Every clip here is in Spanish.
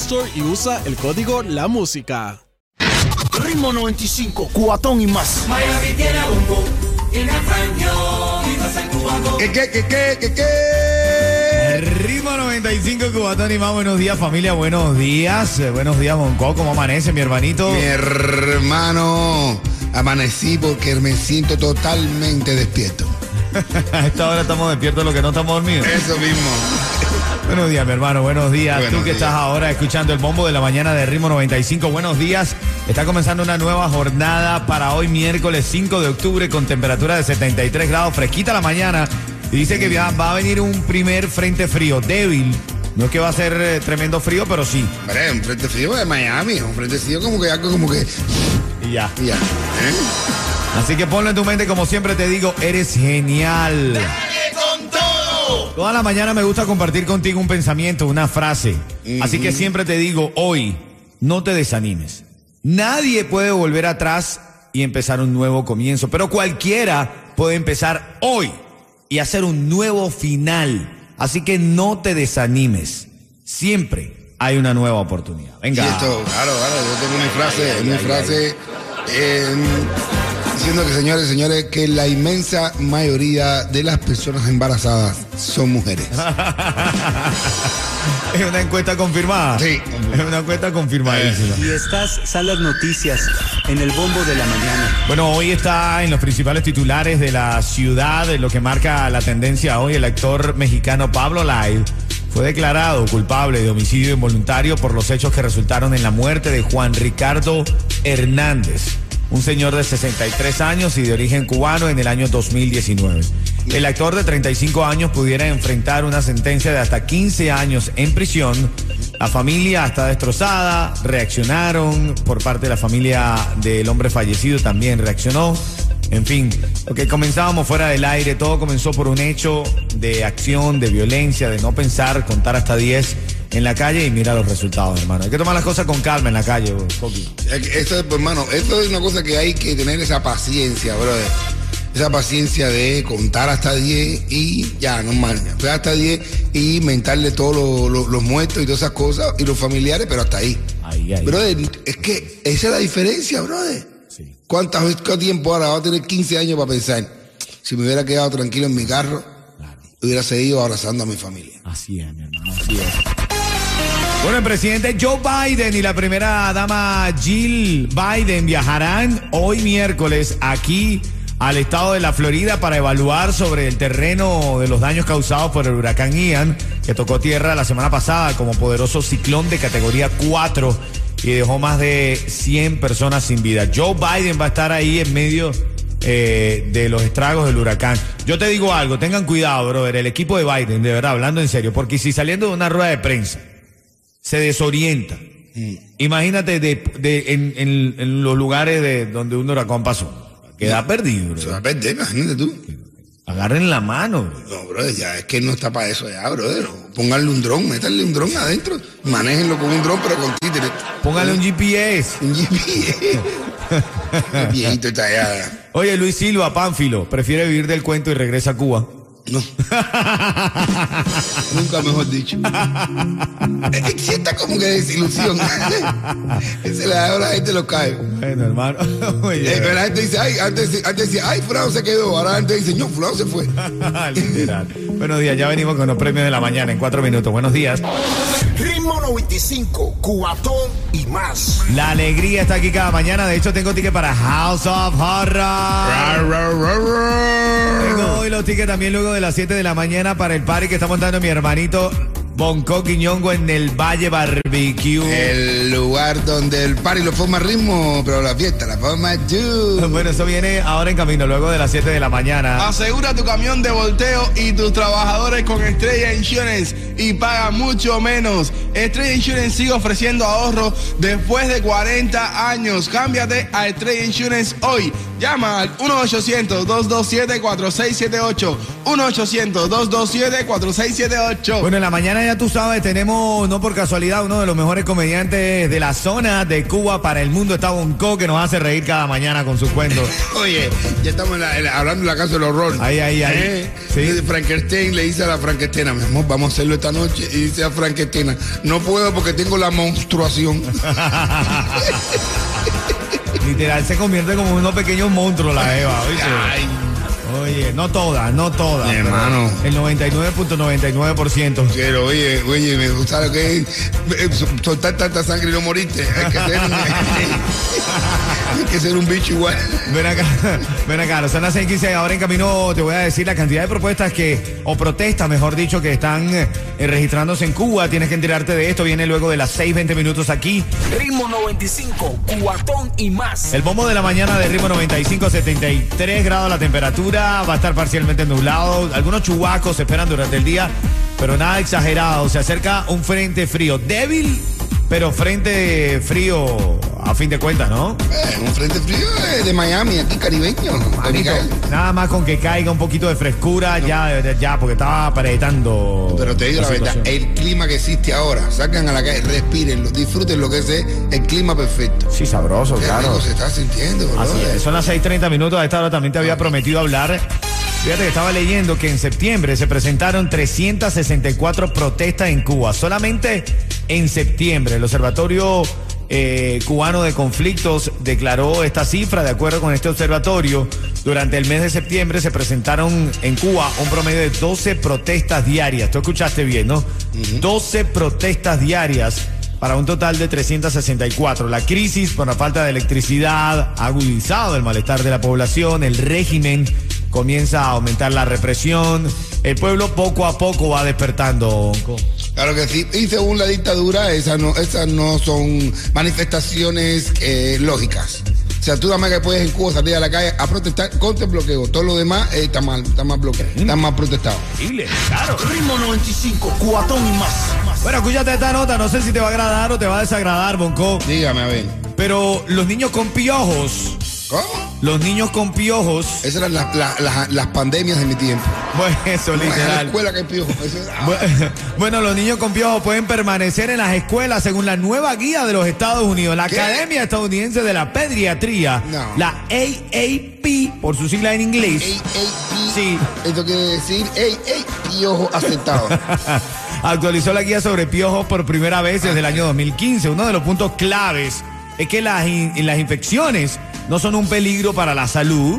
Store y usa el código La Música. Ritmo 95, cuatón y más. Miami tiene bombo, tiene franjo, y. ¿Qué, qué, qué, qué, qué, qué? Ritmo 95 Cubatón y más. Buenos días, familia. Buenos días. Eh, buenos días, Monco. ¿Cómo amanece, mi hermanito? Mi hermano, amanecí porque me siento totalmente despierto. A esta hora estamos despiertos, lo que no estamos dormidos. Eso mismo. Buenos días, mi hermano. Buenos días. Buenos Tú que días. estás ahora escuchando el bombo de la mañana de Ritmo 95. Buenos días. Está comenzando una nueva jornada para hoy, miércoles 5 de octubre, con temperatura de 73 grados, fresquita la mañana. Y dice que va a venir un primer frente frío, débil. No es que va a ser eh, tremendo frío, pero sí. Un frente frío de Miami, un frente frío como que algo como que. Y ya. y Ya. ¿eh? Así que ponlo en tu mente, como siempre te digo, eres genial. Toda la mañana me gusta compartir contigo un pensamiento, una frase. Así que siempre te digo, hoy, no te desanimes. Nadie puede volver atrás y empezar un nuevo comienzo, pero cualquiera puede empezar hoy y hacer un nuevo final. Así que no te desanimes. Siempre hay una nueva oportunidad. Y Venga. esto, claro, claro, yo tengo mi frase, mi frase eh, diciendo que señores, señores, que la inmensa mayoría de las personas embarazadas son mujeres. Es una encuesta confirmada. Sí. Es una encuesta confirmadísima. Y estas son las noticias en el bombo de la mañana. Bueno, hoy está en los principales titulares de la ciudad, de lo que marca la tendencia hoy, el actor mexicano Pablo Lai fue declarado culpable de homicidio involuntario por los hechos que resultaron en la muerte de Juan Ricardo Hernández, un señor de 63 años y de origen cubano en el año 2019. El actor de 35 años pudiera enfrentar una sentencia de hasta 15 años en prisión. La familia está destrozada, reaccionaron por parte de la familia del hombre fallecido también reaccionó. En fin, lo que comenzábamos fuera del aire, todo comenzó por un hecho de acción, de violencia, de no pensar, contar hasta 10 en la calle y mira los resultados, hermano. Hay que tomar las cosas con calma en la calle, Coqui. Esto, es, pues, hermano, esto es una cosa que hay que tener esa paciencia, brother. Esa paciencia de contar hasta 10 y ya, normal. Hasta 10 y inventarle todos los muertos y todas esas cosas y los familiares, pero hasta ahí. Ahí, ahí. Brother, es que esa es la diferencia, brother. Sí. ¿Cuántas veces, cuánto tiempo ahora? Va a tener 15 años para pensar. Si me hubiera quedado tranquilo en mi carro, hubiera seguido abrazando a mi familia. Así es, mi hermano, así es. Bueno, el presidente Joe Biden y la primera dama Jill Biden viajarán hoy miércoles aquí al estado de la Florida para evaluar sobre el terreno de los daños causados por el huracán Ian, que tocó tierra la semana pasada como poderoso ciclón de categoría 4 y dejó más de 100 personas sin vida. Joe Biden va a estar ahí en medio eh, de los estragos del huracán. Yo te digo algo, tengan cuidado, brother, el equipo de Biden, de verdad, hablando en serio, porque si saliendo de una rueda de prensa se desorienta, imagínate de, de- en, en- en los lugares de donde un huracán pasó. Queda perdido, Se va a perder, imagínate tú. Agarren la mano, bro. No, brother, ya es que no está para eso ya, brother. Pónganle un dron, métanle un dron adentro. Manéjenlo con un dron, pero con títeres. Póngale un GPS. Un GPS. El viejito está allá. Oye, Luis Silva, Pánfilo, prefiere vivir del cuento y regresa a Cuba. No. Nunca mejor dicho. Es que sienta como que desilusión. Se le da a la gente lo cae. Bueno, hermano. Oye, Eh, pero la gente dice, ay, antes, antes decía, ay, Fulano se quedó. Ahora la gente dice, no, Fulano se fue. literal. Buenos días, ya venimos con los premios de la mañana en cuatro minutos. Buenos días. Ritmo 95, Cubatón y más. La alegría está aquí cada mañana. De hecho, tengo ticket para House of Horror. Tengo hoy los tickets también luego de las 7 de la mañana para el party que está montando mi hermanito Bonco Quiñongo en el Valle Barbecue. El lugar donde el party lo forma ritmo, pero la fiesta la forma tú. Bueno, eso viene ahora en camino, luego de las 7 de la mañana. Asegura tu camión de volteo y tus trabajadores con Estrella Insurance y paga mucho menos. Estrella Insurance sigue ofreciendo ahorro después de 40 años. Cámbiate a Estrella Insurance hoy. Llama al 1-800-227-4678. 1-800-227-4678. Bueno, en la mañana ya tú sabes, tenemos, no por casualidad, uno de los mejores comediantes de la zona de Cuba para el mundo, está Bonco, que nos hace reír cada mañana con sus cuentos. Oye, ya estamos en la- en la- hablando de la casa del horror. Ahí, ahí, ahí. Eh, Sí. Frankenstein le dice a la Frankensteina, mi amor, vamos a hacerlo esta noche. Y dice a Frankensteina, no puedo porque tengo la monstruación. Literal, se convierte como unos pequeños monstruos la Eva, Oye, no todas, no todas. Mi hermano. El 99.99%. pero oye, oye, me gusta lo que es sol- soltar tanta sangre y no morirte. Hay que ser, hay que ser un bicho igual. Ven acá, ven acá, son las 6:15 ahora en camino te voy a decir la cantidad de propuestas que, o protestas, mejor dicho, que están eh, registrándose en Cuba. Tienes que enterarte de esto, viene luego de las 6:20 minutos aquí. Ritmo 95, Cubatón y más. El bombo de la mañana de ritmo 95, 73 grados la temperatura, va a estar parcialmente nublado, algunos chubacos se esperan durante el día, pero nada exagerado, se acerca un frente frío, débil, pero frente frío a fin de cuentas, ¿no? Eh, un frente frío de Miami, aquí caribeño. Nada más con que caiga un poquito de frescura, ya, ya, porque estaba apretando. Pero te digo la, verdad, el clima que existe ahora, sacan a la calle, respiren, disfruten lo que es el clima perfecto. Sí, sabroso, Qué claro. rico se está sintiendo, Así brother. es, son las 6:30 minutos. A esta hora también te había prometido hablar. Fíjate que estaba leyendo que en septiembre se presentaron 364 protestas en Cuba. Solamente en septiembre. El Observatorio eh, Cubano de Conflictos declaró esta cifra. De acuerdo con este observatorio, durante el mes de septiembre se presentaron en Cuba un promedio de 12 protestas diarias. Tú escuchaste bien, ¿no? 12 protestas diarias para un total de 364. La crisis por la falta de electricidad ha agudizado el malestar de la población, el régimen comienza a aumentar la represión, el pueblo poco a poco va despertando. Onco. Claro que sí. Y según la dictadura, esas no, esas no son manifestaciones eh, lógicas. O sea, tú nada más que puedes en Cuba salir a la calle a protestar contra el bloqueo. Todo lo demás eh, está mal, está mal bloqueado, está mal protestado. Claro. Ritmo 95, Cubatón y más. Bueno, escúchate esta nota, no sé si te va a agradar o te va a desagradar, Bonco, Dígame, a ver. pero los niños con piojos, ¿Cómo? los niños con piojos, Esas eran las, las- las- las pandemias de mi tiempo. pues eso, En la literal. escuela que hay piojo. Eso era- Bu- Bueno, los niños con piojos pueden permanecer en las escuelas según la nueva guía de los Estados Unidos, la ¿Qué? Academia Estadounidense de la Pediatría, No. la AAP, por su sigla en inglés. Pi- Sí. Esto quiere decir, ey, piojo aceptado. Actualizó la guía sobre piojos por primera vez desde el año 2015. Uno de los puntos claves es que las, in- las infecciones no son un peligro para la salud,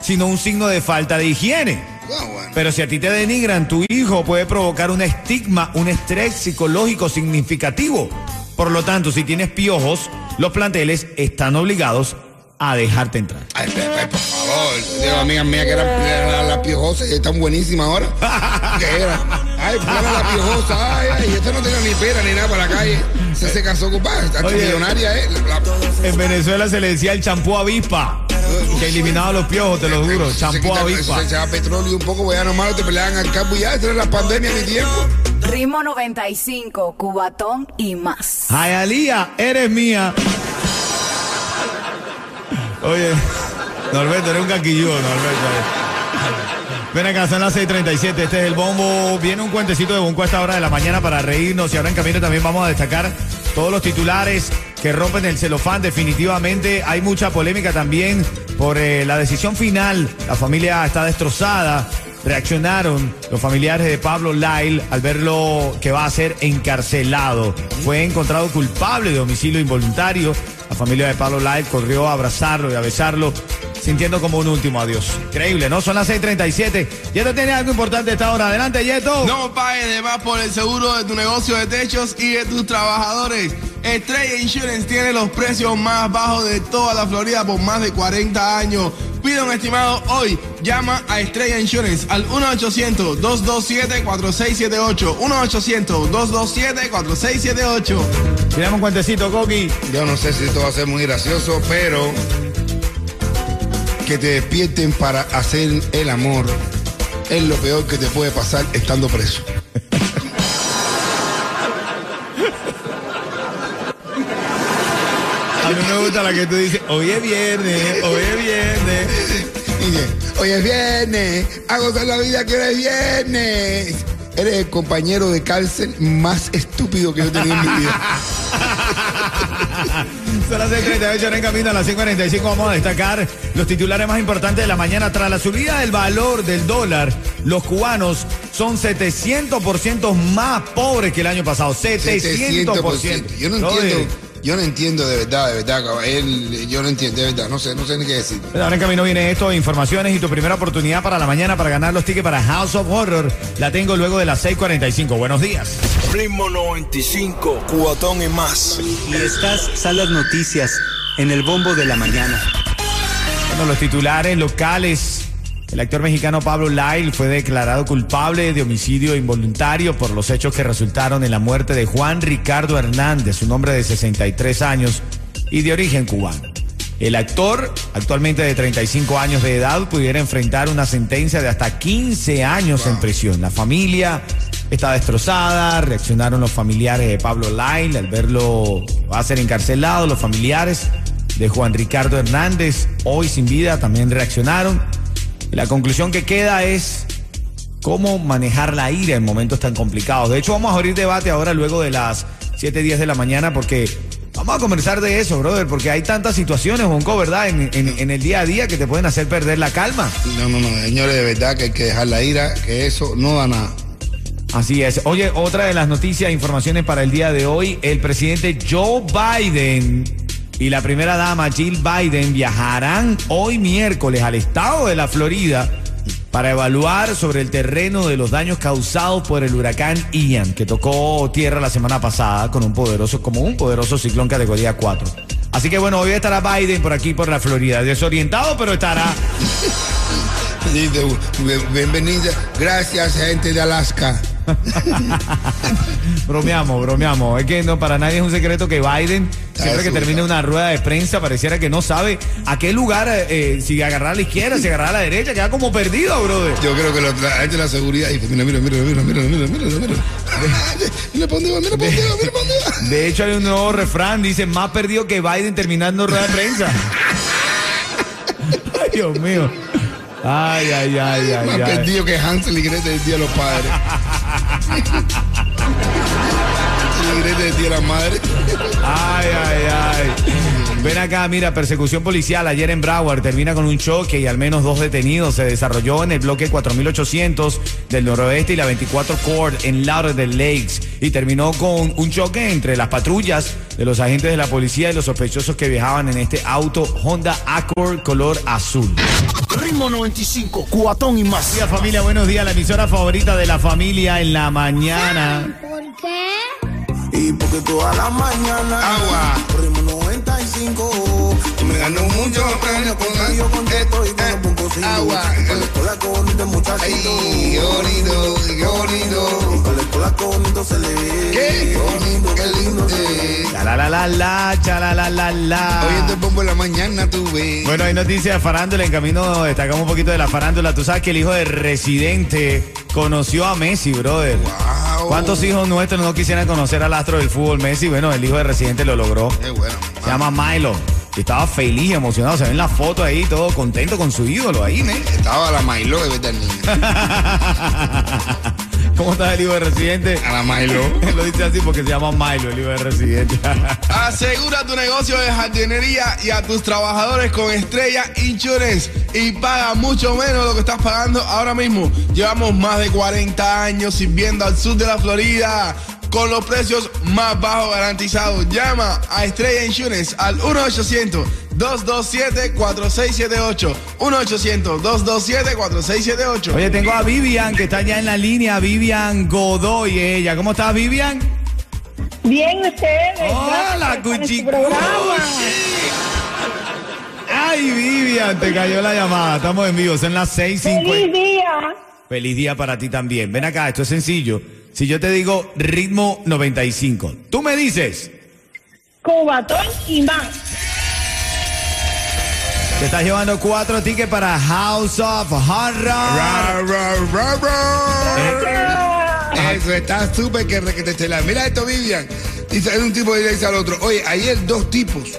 sino un signo de falta de higiene. Ah. Pero si a ti te denigran, tu hijo puede provocar un estigma, un estrés psicológico significativo. Por lo tanto, si tienes piojos, los planteles están obligados a dejarte entrar. Ay, ay, por favor. Tengo amigas mías que eran eran las piojosas y están buenísimas ahora. ¿Qué era? Ay, para la piojosa. Ay, ay, esta no tenía ni pera ni nada para la calle. Se, se casó con Está Oye. millonaria, ¿eh? La- la- En Venezuela se le decía el champú avispa, que eliminaba los piojos, te lo juro. se Champú quita- avispa. Se echaba petróleo un poco, ya nomás te peleaban al campo y ya. Esta era la pandemia de mi tiempo. Ritmo 95, Cubatón y más. Jayalía, eres mía. Oye, Norberto, eres un caquilludo, Norberto. Ven acá, son las 6:37. Este es el bombo. Viene un cuentecito de Bonco a esta hora de la mañana para reírnos. Y ahora en camino también vamos a destacar todos los titulares que rompen el celofán. Definitivamente hay mucha polémica también por eh, la decisión final. La familia está destrozada. Reaccionaron los familiares de Pablo Lyle al verlo que va a ser encarcelado. Fue encontrado culpable de homicidio involuntario. La familia de Pablo Lyle corrió a abrazarlo y a besarlo sintiendo como un último adiós. Increíble, ¿no? Son las 6:37. Yeto tiene algo importante esta hora. Adelante, Yeto. No pagues de más por el seguro de tu negocio de techos y de tus trabajadores. Estrella Insurance tiene los precios más bajos de toda la Florida por más de 40 años. Pide un estimado hoy. Llama a Estrella Insurance al 1-800-227-4678. 1-800-227-4678. Tiramos un cuentecito, Coqui. Yo no sé si esto va a ser muy gracioso, pero que te despierten para hacer el amor es lo peor que te puede pasar estando preso. A mí me gusta la que tú dices, hoy es viernes, hoy es viernes. Dice, hoy es viernes, a gozar la vida que hoy es viernes. Eres el compañero de cárcel más estúpido que yo he tenido en mi vida. Son las 6:38 ahora en camino a las 5:45 vamos a destacar los titulares más importantes de la mañana. Tras la subida del valor del dólar, los cubanos son 700% más pobres que el año pasado. 700%. 700%. Yo no entiendo, yo no entiendo de verdad, de verdad. Él, yo no entiendo, de verdad, no sé, no sé ni qué decir. Bueno, Ahora en camino viene esto, informaciones y tu primera oportunidad para la mañana para ganar los tickets para House of Horror. La tengo luego de las 6:45. Buenos días. Ritmo 95, cuatón y más. Y estas son las noticias en el bombo de la mañana. Bueno, los titulares locales. El actor mexicano Pablo Lyle fue declarado culpable de homicidio involuntario por los hechos que resultaron en la muerte de Juan Ricardo Hernández, un hombre de 63 años y de origen cubano. El actor, actualmente de 35 años de edad, pudiera enfrentar una sentencia de hasta 15 años en prisión. La familia está destrozada, reaccionaron los familiares de Pablo Lyle al verlo, va a ser encarcelado, los familiares de Juan Ricardo Hernández, hoy sin vida, también reaccionaron. La conclusión que queda es cómo manejar la ira en momentos tan complicados. De hecho, vamos a abrir debate ahora luego de las 7, 10 de la mañana porque vamos a conversar de eso, brother, porque hay tantas situaciones, Bonco, ¿verdad? En, en- en el día a día que te pueden hacer perder la calma. No, no, no, señores, de verdad que hay que dejar la ira, que eso no da nada. Así es. Oye, otra de las noticias, informaciones para el día de hoy, el presidente Joe Biden y la primera dama Jill Biden viajarán hoy miércoles al estado de la Florida para evaluar sobre el terreno de los daños causados por el huracán Ian, que tocó tierra la semana pasada con un poderoso, como un poderoso ciclón categoría 4. Así que bueno, hoy estará Biden por aquí por la Florida, desorientado, pero estará. Bienvenida, gracias gente de Alaska. Bromeamos, bromeamos. Es que no, para nadie es un secreto que Biden, siempre que termina una rueda de prensa, pareciera que no sabe a qué lugar, eh, si agarrar a la izquierda, si agarrar a la derecha, queda como perdido, brother. Yo creo que lo- la gente de la seguridad dice, mira, mira, mira, mira, mira, mira, mira, mira, mira. Para dónde va, mira para dónde va, mira para dónde va. De hecho, hay un nuevo refrán, dice, más perdido que Biden terminando rueda de prensa. Ay, Dios mío. Ay, ay, ay, ay, Más ay. perdido que Hansel y Gretel el día de los padres. Día de la madre. Ay, ay, ay. Ven acá, mira, persecución policial ayer en Broward termina con un choque y al menos dos detenidos. Se desarrolló en el bloque 4800 del noroeste y la 24 Court en Lauderdale Lakes y terminó con un choque entre las patrullas de los agentes de la policía y los sospechosos que viajaban en este auto Honda Accord color azul. Ritmo 95, cuatón y más. Buenos días, familia, buenos días. La emisora favorita de la familia en la mañana. ¿Por qué? Y porque toda la mañana. Agua. Ritmo 95. Me ganó mucho premio con Yo contesto y con eh, los pompositos. agua. Con la escuela con muchachito. Ay, bonito. Con la escuela con se le ve. Qué Qué lindo. eh. Bombo en la mañana tuve. Bueno, hay noticias de farándula. En camino destacamos un poquito de la farándula. Tú sabes que el hijo de Residente conoció a Messi, brother. Wow. ¿Cuántos hijos nuestros no quisieran conocer al astro del fútbol Messi? Bueno, el hijo de Residente lo logró. Qué bueno. Se llama Milo. Y estaba feliz, emocionado. Se ven las fotos ahí, todo contento con su ídolo ahí, ¿ne? Estaba la Mailo de verdad, niño. ¿Cómo estás el hijo de residente? A la Milo. Lo dice así porque se llama Milo, el hijo de residente. Asegura tu negocio de jardinería y a tus trabajadores con Estrella Insurance y paga mucho menos de lo que estás pagando ahora mismo. Llevamos más de 40 años sirviendo al sur de la Florida con los precios más bajos garantizados. Llama a Estrella Insurance al 1-800-227-4678. 1-800-227-4678. Oye, tengo a Vivian que está ya en la línea, Vivian Godoy, ella. ¿Cómo estás, Vivian? Bien, ustedes. Hola, su programa. Ay, Vivian, te cayó la llamada. Estamos en vivo, son las 6.50. Feliz día. Feliz día para ti también. Ven acá, esto es sencillo. Si yo te digo ritmo 95, tú me dices, Cubatón y más. Te estás llevando cuatro tickets para House of Horror. Ra, ra, ra, ra. Gracias. Eso está súper que requete estelar. Mira esto, Vivian. Dice un tipo y le dice al otro, oye, ayer dos tipos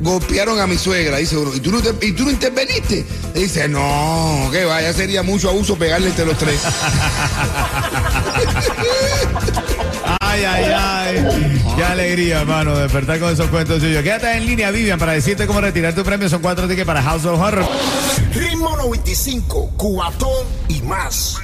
golpearon a mi suegra, dice uno, ¿y tú no, te- y tú no interveniste? Dice, no, que vaya, sería mucho abuso pegarle entre los tres. Ay, ay, ay. Qué alegría, hermano, despertar con esos cuentos suyos. Quédate en línea, Vivian, para decirte cómo retirar tu premio. Son cuatro tickets para House of Horror. Ritmo 95, cuatón y más.